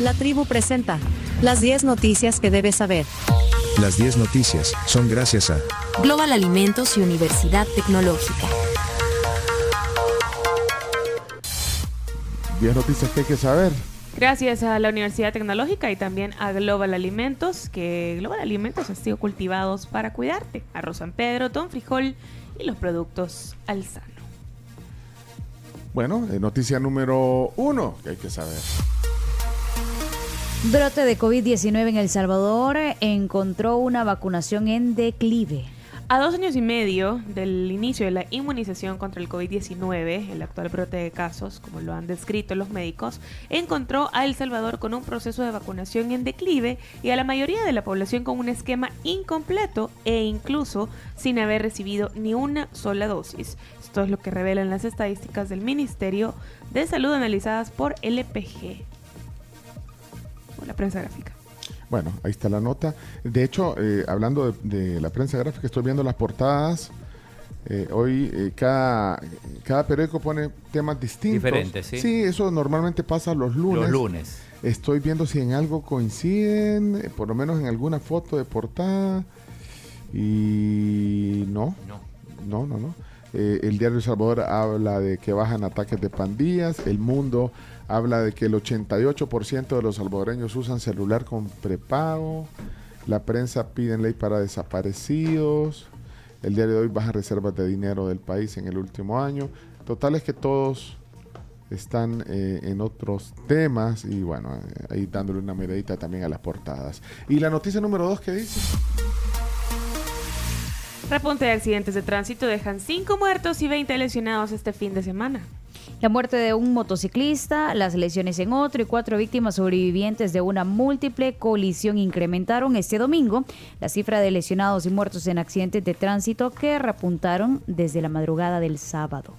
La tribu presenta las 10 noticias que debes saber. Las 10 noticias son gracias a Global Alimentos y Universidad Tecnológica. 10 noticias que hay que saber. Gracias a la Universidad Tecnológica y también a Global Alimentos, que Global Alimentos ha sido cultivados para cuidarte. Arroz San Pedro, ton frijol y los productos alzano. Bueno, eh, noticia número uno que hay que saber. Brote de COVID-19 en El Salvador encontró una vacunación en declive. A dos años y medio del inicio de la inmunización contra el COVID-19, el actual brote de casos, como lo han descrito los médicos, encontró a El Salvador con un proceso de vacunación en declive y a la mayoría de la población con un esquema incompleto e incluso sin haber recibido ni una sola dosis. Esto es lo que revelan las estadísticas del Ministerio de Salud analizadas por LPG, la prensa gráfica. Bueno, ahí está la nota. De hecho, eh, hablando de, de la prensa gráfica, estoy viendo las portadas. Eh, hoy eh, cada, cada periódico pone temas distintos. Diferentes, ¿sí? Sí, eso normalmente pasa los lunes. Los lunes. Estoy viendo si en algo coinciden, eh, por lo menos en alguna foto de portada. Y no, No. no, no, no. Eh, el diario El Salvador habla de que bajan ataques de pandillas. El Mundo habla de que el 88% de los salvadoreños usan celular con prepago. La prensa pide ley para desaparecidos. El diario de hoy baja reservas de dinero del país en el último año. Total es que todos están eh, en otros temas y bueno, eh, ahí dándole una miradita también a las portadas. Y la noticia número dos que dice. Repunte de accidentes de tránsito dejan 5 muertos y 20 lesionados este fin de semana. La muerte de un motociclista, las lesiones en otro y cuatro víctimas sobrevivientes de una múltiple colisión incrementaron este domingo la cifra de lesionados y muertos en accidentes de tránsito que repuntaron desde la madrugada del sábado.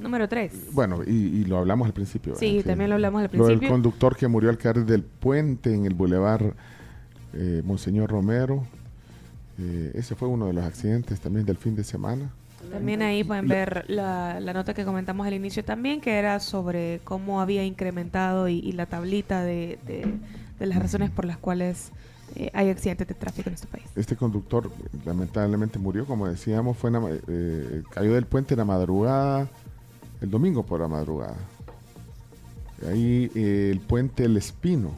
Número 3. Bueno, y, y lo hablamos al principio. Sí, también lo hablamos al Lo del principio. conductor que murió al caer del puente en el bulevar eh, Monseñor Romero. Eh, ese fue uno de los accidentes también del fin de semana. También ahí pueden ver la, la nota que comentamos al inicio también, que era sobre cómo había incrementado y, y la tablita de, de- de las razones por las cuales eh, hay accidentes de tráfico en nuestro país. Este conductor lamentablemente murió, como decíamos, fue en la ma- eh, cayó del puente en la madrugada, el domingo por la madrugada. Ahí eh, el puente El Espino,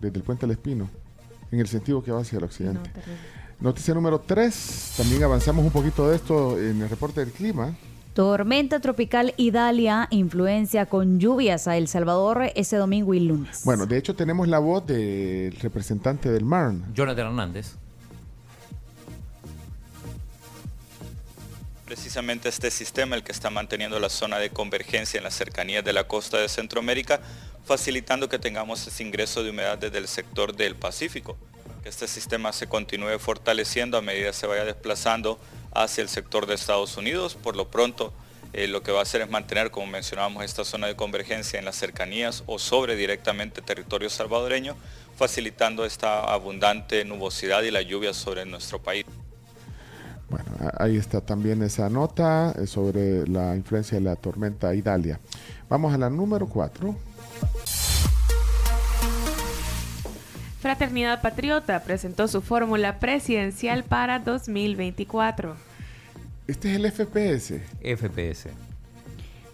desde el puente El Espino, en el sentido que va hacia el occidente. Noticia número 3, también avanzamos un poquito de esto en el reporte del clima. Tormenta tropical Idalia influencia con lluvias a El Salvador este domingo y lunes. Bueno, de hecho tenemos la voz del representante del MARN. Jonathan Hernández. Precisamente este sistema el que está manteniendo la zona de convergencia en las cercanías de la costa de Centroamérica, facilitando que tengamos ese ingreso de humedad desde el sector del Pacífico. Que este sistema se continúe fortaleciendo a medida que se vaya desplazando hacia el sector de Estados Unidos. Por lo pronto, eh, lo que va a hacer es mantener, como mencionábamos, esta zona de convergencia en las cercanías o sobre directamente territorio salvadoreño, facilitando esta abundante nubosidad y la lluvia sobre nuestro país. Bueno, ahí está también esa nota eh, sobre la influencia de la tormenta Idalia. Vamos a la número 4. Fraternidad Patriota presentó su fórmula presidencial para 2024. Este es el FPS. FPS.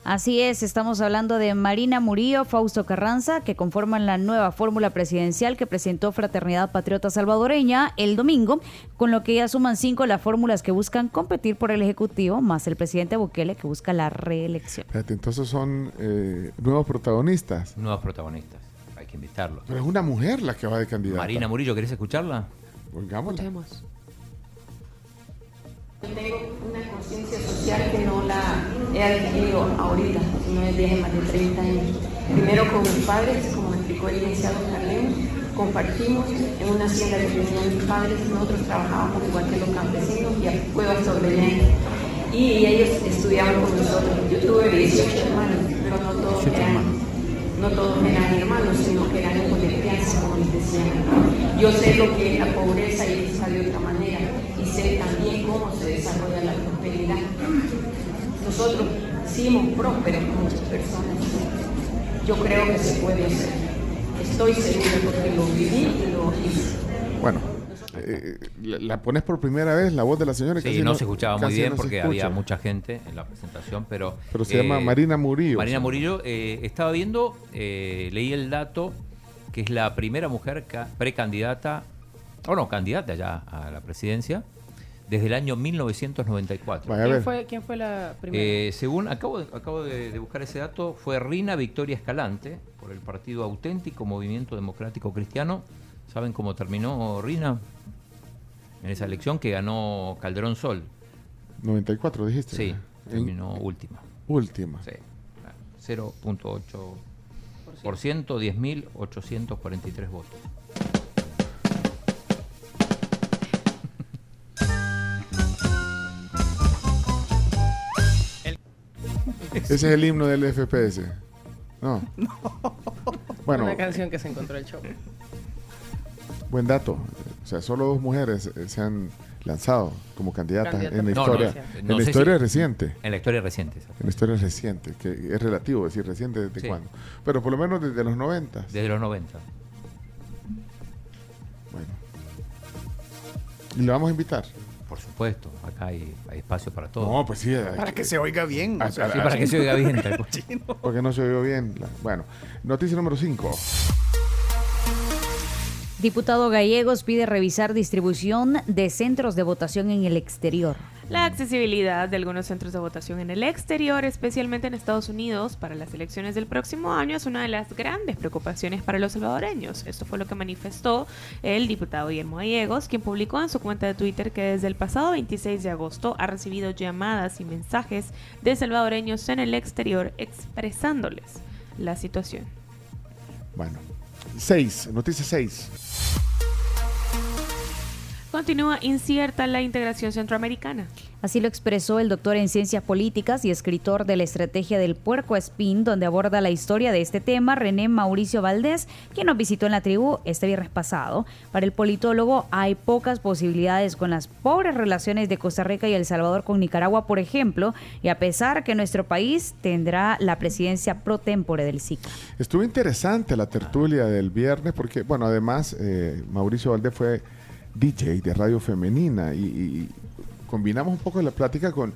Así es, estamos hablando de Marina Murillo, Fausto Carranza, que conforman la nueva fórmula presidencial que presentó Fraternidad Patriota Salvadoreña el domingo, con lo que ya suman cinco las fórmulas que buscan competir por el Ejecutivo, más el presidente Bukele que busca la reelección. Espérate, entonces son eh, nuevos protagonistas. Nuevos protagonistas. Hay que invitarlos. Pero es una mujer la que va de candidata. Marina Murillo, ¿querés escucharla? Escuchemos. Tengo una conciencia social que no la he adquirido ahorita, sino desde hace más de 30 años. Primero con mis padres, como explicó el licenciado Carlén, compartimos en una hacienda que tenían mis padres, nosotros trabajábamos igual que los campesinos y a cuevas sobrevivientes. Y ellos estudiaban con nosotros. Yo tuve 18 hermanos, pero no todos eran, no todos eran hermanos, sino que eran hijos de crianza, como les decían. Yo sé lo que es la pobreza y esa de otra manera, y sé también cómo se desarrolla la prosperidad. Nosotros hicimos prósperas muchas personas. Yo creo que se puede hacer. Estoy segura porque lo viví y lo hice. Bueno, eh, la, la pones por primera vez, la voz de la señora. Sí, casi no, se escuchaba muy bien no porque había mucha gente en la presentación, pero... Pero se llama Marina Murillo. Marina Murillo, eh, estaba viendo, eh, leí el dato, que es la primera mujer ca- precandidata, o no, candidata ya a la presidencia, desde el año 1994. Vaya a ¿Quién fue, ¿Quién fue la primera? Eh, según acabo, de, acabo de, de buscar ese dato, fue Rina Victoria Escalante por el Partido Auténtico Movimiento Democrático Cristiano. ¿Saben cómo terminó Rina? En esa elección que ganó Calderón Sol. 94, dijiste. Sí, En terminó última. última. Sí, 0.8%, 10.843 votos. Ese es el himno del FPS. No. Bueno, Una canción que se encontró el show. buen dato. O sea, solo dos mujeres eh, se han lanzado como candidatas Candidata en la No, historia, no, en no la historia si- reciente. En la historia reciente, exacto. En la historia reciente, que es relativo decir reciente desde Sí. cuándo. Pero por lo menos desde los 90. desde los 90. Bueno. Y le vamos a invitar. Por supuesto, acá hay, hay espacio para todo. No, pues sí. hay Para que se oiga bien. Ah, o sea, ah, Sí, para que se oiga bien. tal cual. Porque no se oyó bien. la- Bueno, noticia número 5. Diputado Gallegos pide revisar distribución de centros de votación en el exterior. La accesibilidad de algunos centros de votación en el exterior, especialmente en Estados Unidos, para las elecciones del próximo año es una de las grandes preocupaciones para los salvadoreños. Esto fue lo que manifestó el diputado Guillermo Gallegos, quien publicó en su cuenta de Twitter que desde el pasado 26 de agosto ha recibido llamadas y mensajes de salvadoreños en el exterior expresándoles la situación. Bueno. 6. Noticia 6. Continúa incierta la integración centroamericana. Así lo expresó el doctor en ciencias políticas y escritor de la estrategia del puerco espín, donde aborda la historia de este tema, René Mauricio Valdés, quien nos visitó en la tribu este viernes pasado. Para el politólogo hay pocas posibilidades con las pobres relaciones de Costa Rica y El Salvador con Nicaragua, por ejemplo, y a pesar que nuestro país tendrá la presidencia pro tempore del SICA. Estuvo interesante la tertulia del viernes porque, bueno, además eh, Mauricio Valdés fue DJ de Radio Femenina y, y combinamos un poco la plática con,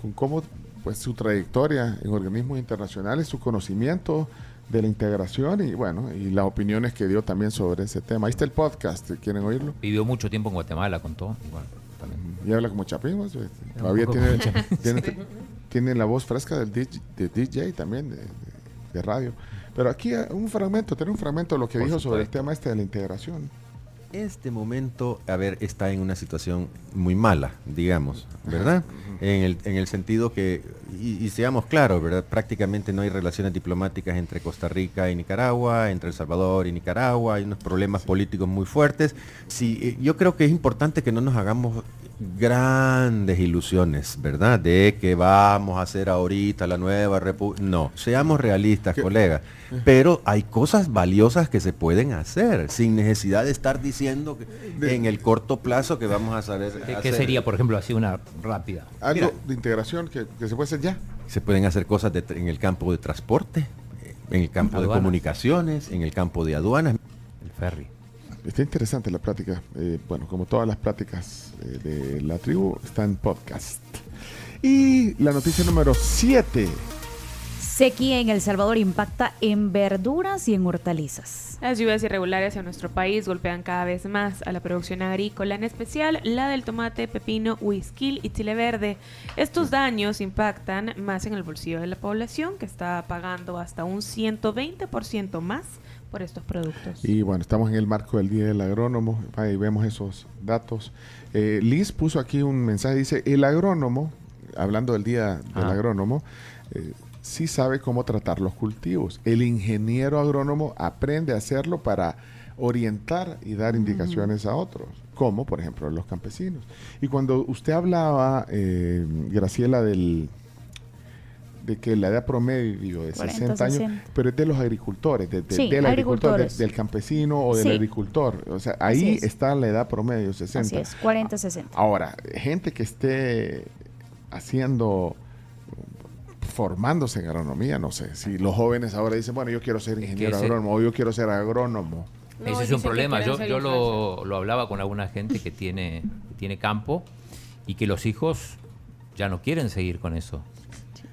con cómo pues su trayectoria en organismos internacionales, su conocimiento de la integración y bueno, y las opiniones que dio también sobre ese tema. Ahí está el podcast, ¿quieren oírlo? Vivió mucho tiempo en Guatemala, contó. y bueno. Y habla como Chapín, pues, todavía tiene, tiene, tiene la voz fresca del DJ, de DJ también, de, de- de radio. Pero aquí eh, un fragmento, tiene un fragmento de lo que Por dijo sobre el tema este de la integración. Este momento, a ver, está en una situación muy mala, digamos, ¿verdad? En el, en el sentido que, y, y seamos claros, ¿verdad? Prácticamente no hay relaciones diplomáticas entre Costa Rica y Nicaragua, entre El Salvador y Nicaragua, hay unos problemas políticos muy fuertes. Sí, eh, yo creo que es importante que no nos hagamos grandes ilusiones, ¿verdad? De que vamos a hacer ahorita la nueva república. No, seamos realistas, colegas. Pero hay cosas valiosas que se pueden hacer sin necesidad de estar diciendo que en el corto plazo que vamos a saber. ¿Qué, qué hacer. sería, por ejemplo, así una rápida? Algo Mira. de integración que, que se puede hacer ya. Se pueden hacer cosas de en el campo de transporte, en el campo de comunicaciones, en el campo de aduanas. El ferry. Está interesante la plática. Eh, bueno, como todas las pláticas eh, de la tribu, está en podcast. Y la noticia número 7. Sequía en El Salvador impacta en verduras y en hortalizas. Las lluvias irregulares en nuestro país golpean cada vez más a la producción agrícola, en especial la del tomate, pepino, huisquil y chile verde. Estos daños impactan más en el bolsillo de la población, que está pagando hasta un 120% más por estos productos. Y bueno, estamos en el marco del Día del Agrónomo. Ahí vemos esos datos. Eh, Liz puso aquí un mensaje. Dice, el agrónomo, hablando del Día del. Agrónomo, eh, sí sabe cómo tratar los cultivos. El ingeniero agrónomo aprende a hacerlo para orientar y dar indicaciones a otros, como por ejemplo los campesinos. Y cuando usted hablaba, eh, Graciela, del de que la edad promedio de 40, 60 años, 60. pero es de los agricultores, de- de- Sí, del agricultor, de- del campesino o del Sí. agricultor. O sea, ahí es. está la edad promedio, 60. Así es, 40-60. Ahora, gente que esté haciendo formándose en agronomía, no sé. Si los jóvenes ahora dicen, bueno, yo quiero ser ingeniero agrónomo o yo quiero ser agrónomo. No, Ese es un problema. Yo, yo lo, lo hablaba con alguna gente que tiene, que tiene campo y que los hijos ya no quieren seguir con eso.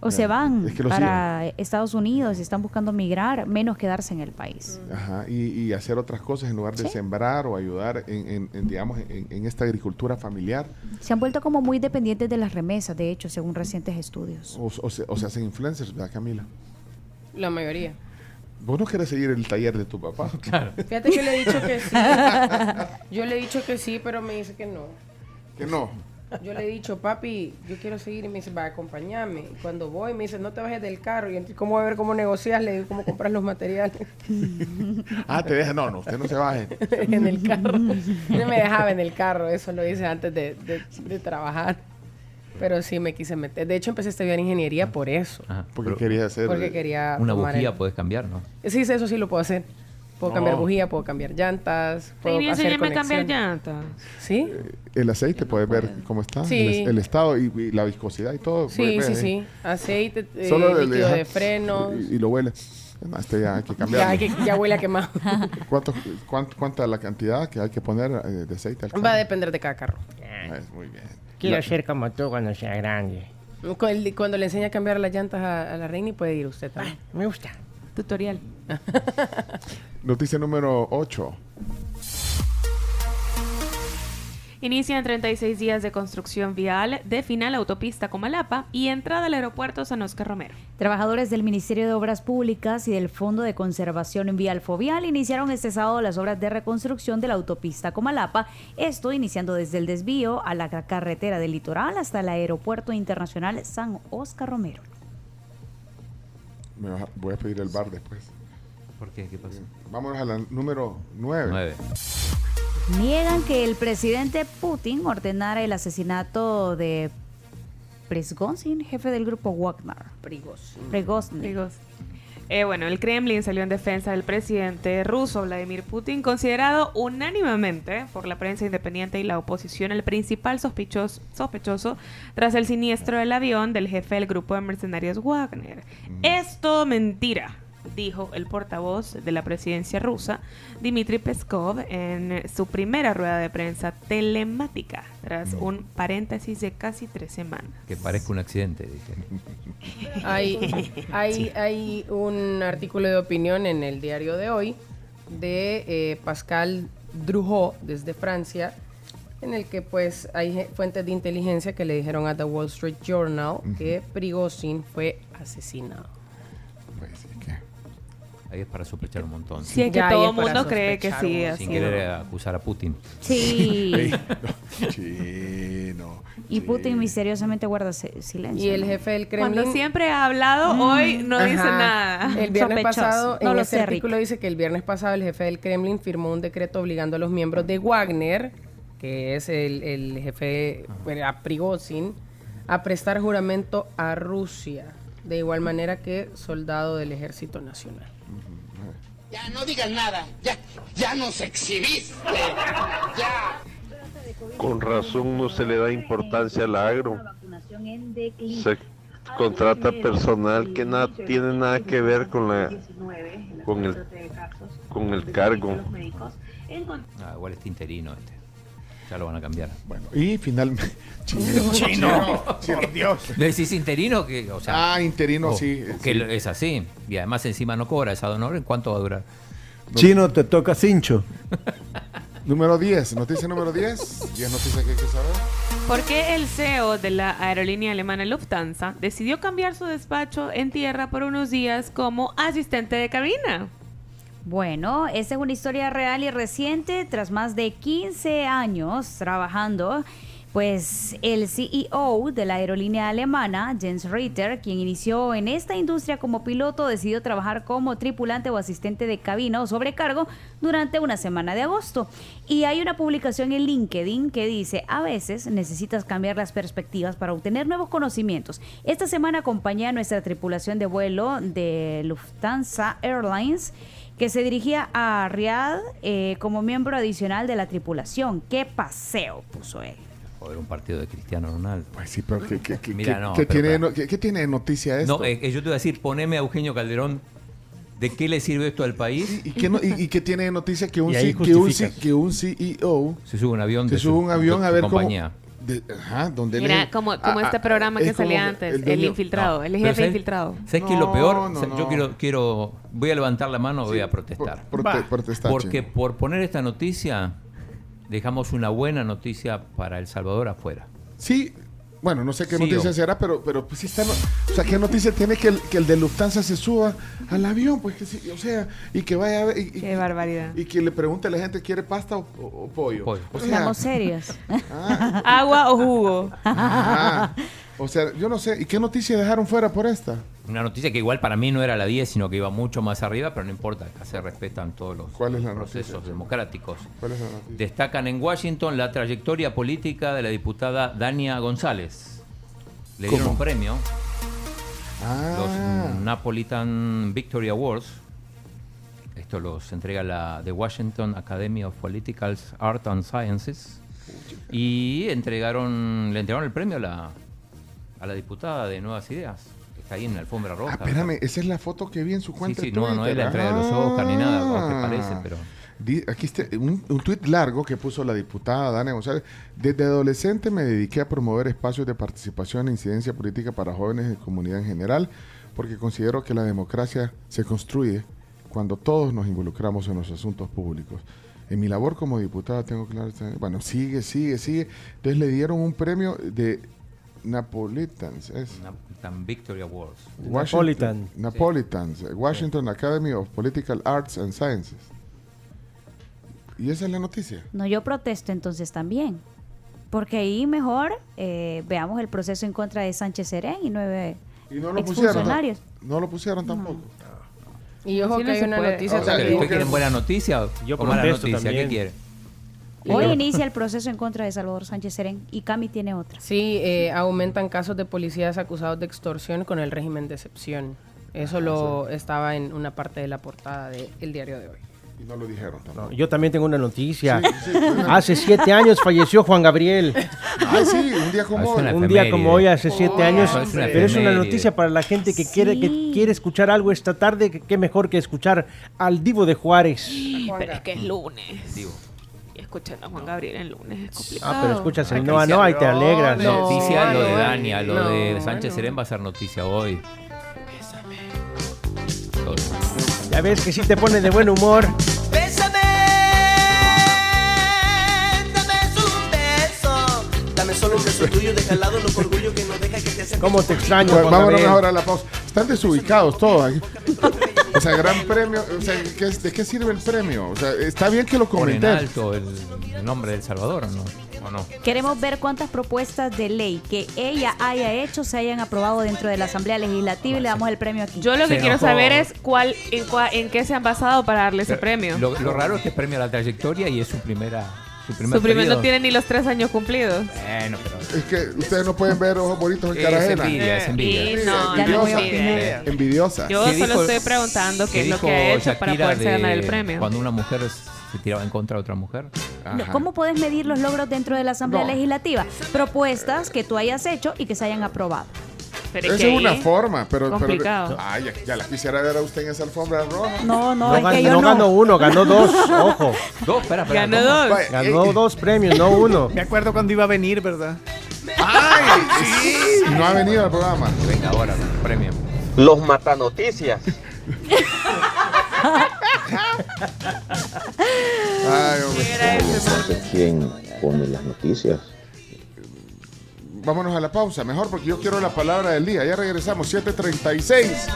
O se van Es que para Estados Unidos y están buscando migrar, menos quedarse en el país. Ajá, y, y hacer otras cosas en lugar de Sí. sembrar o ayudar en, en- en, digamos, en, en esta agricultura familiar. Se han vuelto como muy dependientes de las remesas, de hecho, según recientes estudios. O, o se, o se hacen influencers, ¿verdad, Camila? La mayoría. ¿Vos no querés seguir el taller de tu papá? Claro. Fíjate que le he dicho que sí. Yo le he dicho que sí, pero me dice que no. Que no. Yo le he dicho, papi, yo quiero seguir y me dice, va, acompáñame. Y cuando voy, me dice, no te bajes del carro. Y entonces, ¿cómo voy a ver cómo negocias? Le digo, ¿cómo compras los materiales? Ah, te deja. No, no, usted no se baje. en el carro. No me dejaba en el carro, eso lo hice antes de, de- de trabajar. Pero sí me quise meter. De hecho, empecé a estudiar ingeniería por eso. Ajá. Porque Pero quería hacer. Porque quería una bujía el- puedes cambiar, ¿no? Sí, eso sí lo puedo hacer. Puedo No. cambiar bujía, puedo cambiar llantas, puedo Vení, hacer a cambiar llantas. ¿Sí? El aceite, puedes ver cómo está. Sí. El, el estado y, y la viscosidad y todo. Sí, puedes sí, ver ahí. sí. Aceite, eh, Solo el- líquido ajá, de frenos. Y, y lo huele. No, este ya hay que Ya, cambiarlo. hay que- ya huele a quemado. ¿Cuánto, cuánto, ¿Cuánta la cantidad que hay que poner eh, de aceite al carro? Va a depender de cada carro. Ah, es muy bien. Quiero La- ser como tú cuando sea grande. Cu- el- Cuando le enseña a cambiar las llantas a, a la reina, puede ir usted también. Me gusta. Tutorial. Noticia número 8. Inician 36 días de construcción vial de final autopista Comalapa y entrada al aeropuerto San Oscar Romero. Trabajadores del Ministerio de Obras Públicas y del Fondo de Conservación Vial Fovial iniciaron este sábado las obras de reconstrucción de la autopista Comalapa, esto iniciando desde el desvío a la carretera del litoral hasta el Aeropuerto Internacional San Oscar Romero. Me voy a pedir el bar después. ¿Por qué? ¿Qué pasó? Vámonos a la número 9. Nueve. Niegan que el presidente Putin ordenara el asesinato de Prigozhin, jefe del grupo Wagner. Prigozhin. Prigozhin. Eh, bueno, el Kremlin salió en defensa del presidente ruso Vladimir Putin, considerado unánimemente por la prensa independiente y la oposición el principal sospechoso, sospechoso tras el siniestro del avión del jefe del grupo de mercenarios Wagner. Es todo mentira, dijo el portavoz de la presidencia rusa, Dmitry Peskov, en su primera rueda de prensa telemática, tras un paréntesis de casi tres semanas. Que parezca un accidente, dije. Hay, hay, hay un artículo de opinión en el diario de hoy de eh, Pascal Drouhot desde Francia, en el que pues hay fuentes de inteligencia que le dijeron a The Wall Street Journal que Prigozhin fue asesinado. Pues. Ahí es para sospechar un montón. Sí, es que Ya, todo el mundo cree que sí, así. Sin querer acusar a Putin. Sí. No, chino. Y Putin misteriosamente guarda si- silencio. Y el jefe del Kremlin... Cuando siempre ha hablado, hoy no dice nada. El viernes Sospechoso. pasado, No en lo ese sé, artículo Rick. dice que el viernes pasado el jefe del Kremlin firmó un decreto obligando a los miembros de Wagner, que es el, el jefe a Prigozhin, a prestar juramento a Rusia, de igual manera que soldado del Ejército Nacional. Ya no digas nada, ya, ya nos exhibiste, ya. Con razón no se le da importancia al agro. Se contrata personal que nada tiene nada que ver con la con el con el cargo. Ah, igual está interino este. Ya lo van a cambiar. Bueno, y finalmente. Chino. Chino. Por Dios. ¿Le decís interino? Que, o sea, Ah, interino, o- sí, Que sí. es así. Y además encima no cobra esa honor. ¿En cuánto va a durar? Chino, te toca cincho. Número 10. Noticia número 10. 10 noticias que hay que saber. ¿Por qué el CEO de la aerolínea alemana Lufthansa decidió cambiar su despacho en tierra por unos días como asistente de cabina? Bueno, esta es una historia real y reciente. Tras más de 15 años trabajando, pues el CEO de la aerolínea alemana, Jens Ritter, quien inició en esta industria como piloto, decidió trabajar como tripulante o asistente de cabina o sobrecargo durante una semana de agosto. Y hay una publicación en LinkedIn que dice, a veces necesitas cambiar las perspectivas para obtener nuevos conocimientos. Esta semana acompañé a nuestra tripulación de vuelo de Lufthansa Airlines que se dirigía a Riyadh eh, como miembro adicional de la tripulación. ¡Qué paseo! puso él. Era un partido de Cristiano Ronaldo. Pues sí, pero ¿qué, qué- qué- Mira, qué- no, qué pero tiene, para- qué- qué tiene de noticia esto? No, eh, eh, yo te voy a decir, poneme a Eugenio Calderón. ¿De qué le sirve esto al país? ¿Y qué, no- y- y qué tiene de noticia que un, C- que un. C- que un CEO Se sube un avión se de sube su- un avión de a su ver cómo... compañía. de- ajá, donde Mira, como, como ah, este ah, programa es que salía como antes, el, infiltrado, el jefe ¿sabes- infiltrado. ¿Sabes qué es lo peor? no, O sea, no. Yo quiero, quiero, voy a levantar la mano, voy a protestar. por- prote- protestar, Porque chino. por poner esta noticia, dejamos una buena noticia para El Salvador afuera. Sí, bueno, no sé qué Sí, noticia o- será, pero, pero pues sí está... no- o sea, ¿qué noticia tiene que el, que el de Lufthansa se suba al avión? Pues que sí, o sea, y que vaya a ver... Y, y- Qué barbaridad. y que le pregunte a la gente, ¿quiere pasta o, o- o pollo? O sea, Seamos serios. Agua o jugo. ah, o sea, yo no sé, ¿y qué noticia dejaron fuera por esta? Una noticia que igual para mí no era la 10, sino que iba mucho más arriba, pero no importa, acá se respetan todos los ¿Cuál es la procesos noticia? democráticos. ¿Cuál es la noticia? Destacan en Washington la trayectoria política de la diputada Dania González. Le dieron un premio, Ah, los Napolitan Victory Awards. Esto los entrega la The Washington Academy of Political Art and Sciences. Y entregaron, le entregaron el premio a la, a la diputada de Nuevas Ideas. Está ahí en la alfombra roja. Ah, espérame, esa es la foto que vi en su Sí, cuenta sí, de no, no es la entrega de los Oscar ni nada, aunque Ah. parece, pero... Aquí está un, un tuit largo que puso la diputada Dania González. Desde adolescente me dediqué a promover espacios de participación e incidencia política para jóvenes y comunidad en general, porque considero que la democracia se construye cuando todos nos involucramos en los asuntos públicos. En mi labor como diputada tengo claro... Bueno, sigue, sigue, sigue. Entonces le dieron un premio de Napolitans. Es Napolitan Victory Awards. Napolitan. Napolitans. Washington Academy of Political Arts and Sciences. ¿Y esa es la noticia? No, yo protesto entonces también. Porque ahí mejor eh, veamos el proceso en contra de Sánchez Serén y nueve Y no lo pusieron. exfuncionarios. No lo pusieron tampoco. Y ojo Sí, que no hay una puede. noticia O sea, también. ¿Ustedes quieren buena noticia Yo o mala protesto noticia? también. ¿Qué quiere? Hoy inicia el proceso en contra de Salvador Sánchez Serén y Cami tiene otra. Sí, eh, aumentan casos de policías acusados de extorsión con el régimen de excepción. Eso lo estaba en una parte de la portada del diario de hoy. Y no lo dijeron tampoco. Yo también tengo una noticia. Sí, sí, una- Hace siete años falleció Juan Gabriel. Ay, sí, un día como Es hoy. Un día como hoy, hace siete Oh, años. es Pero es una noticia para la gente que quiere que quiere escuchar algo esta tarde. que Qué mejor que escuchar al Divo de Juárez. Pero es que es lunes. Digo, Y escuchando a Juan Gabriel el lunes es complicado. Ah, pero escuchas el Noa. Noa y te alegras. No, noticia lo de no, Dania, lo no, de Sánchez no. Serén va a ser noticia hoy. Todo. Ya ves que sí te pone de buen humor. Bésame, dame un beso. Dame solo un beso tuyo, deja al lado los orgullo que no deja que te acerques. ¿Cómo te extraño, vámonos Gabriel? ahora a la pausa. Están desubicados todos aquí. O sea, gran premio. O sea, ¿qué es- ¿de qué sirve el premio? O sea, está bien que lo Pone en comenté. alto el, el nombre del Salvador, ¿o no? ¿O no? Queremos ver cuántas propuestas de ley que ella haya hecho se hayan aprobado dentro de la Asamblea Legislativa y le damos el premio aquí. Yo lo que Se quiero enojó. saber es cuál, en, cua- en qué se han basado para darle ese premio. Lo, lo raro es que es premio a la trayectoria y es su primera. Su primer, Su primer no tiene ni los tres años cumplidos. Bueno, pero. Es que ustedes no pueden ver ojos bonitos en Es cara ajena. envidia, es envidia. No, Ya no voy a envidia. opinar. Envidiosa. Yo ¿Qué solo dijo- estoy preguntando qué es lo que ha hecho para Shakira poderse de ganar el premio. Cuando una mujer se tiraba en contra de otra mujer. No, ¿Cómo puedes medir los logros dentro de la Asamblea No. Legislativa? Propuestas que tú hayas hecho y que se hayan aprobado. Pero Esa que es una forma, pero. pero complicado. ay, ya, ya la quisiera ver a usted en esa alfombra roja. No, no, No, es gan- que yo no no. ganó uno, ganó dos. Ojo. Dos, espera, espera. Ganó dos. Vaya, Ganó eh, dos premios, no uno. Me acuerdo cuando iba a venir, ¿verdad? ¡Ay! Sí. No ha venido al programa. Venga, ahora, premio. Los matanoticias. Ay, hombre. Entonces, ¿quién pone las noticias? Vámonos a la pausa, mejor porque yo quiero la palabra del día. Ya regresamos, 7:36.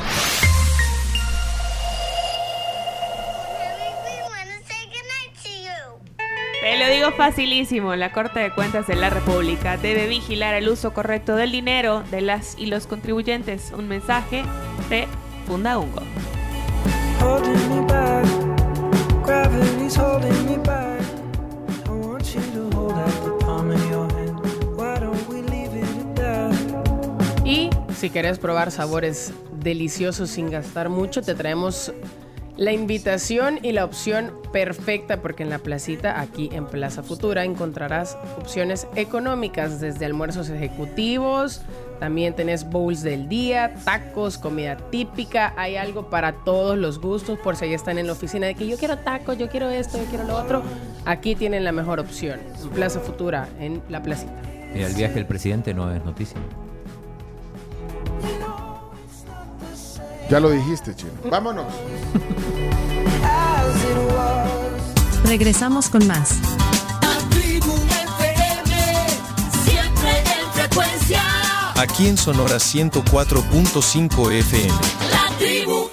Te lo digo facilísimo, la Corte de Cuentas de la República debe vigilar el uso correcto del dinero de las y los contribuyentes. Un mensaje de Fundaungo. Si quieres probar sabores deliciosos sin gastar mucho, te traemos La invitación y la opción perfecta porque en la placita, aquí en Plaza Futura, encontrarás opciones económicas desde almuerzos ejecutivos, también tenés bowls del día, tacos, comida típica, hay algo para todos los gustos por si ahí están en la oficina de que yo quiero tacos, yo quiero esto, yo quiero lo otro. Aquí tienen la mejor opción, en Plaza Futura, en la placita. Mira, el viaje del presidente no es noticia. Ya lo dijiste, chino. Vámonos. Regresamos con más. Siempre en frecuencia. Aquí en Sonora 104.5 FM. La tribu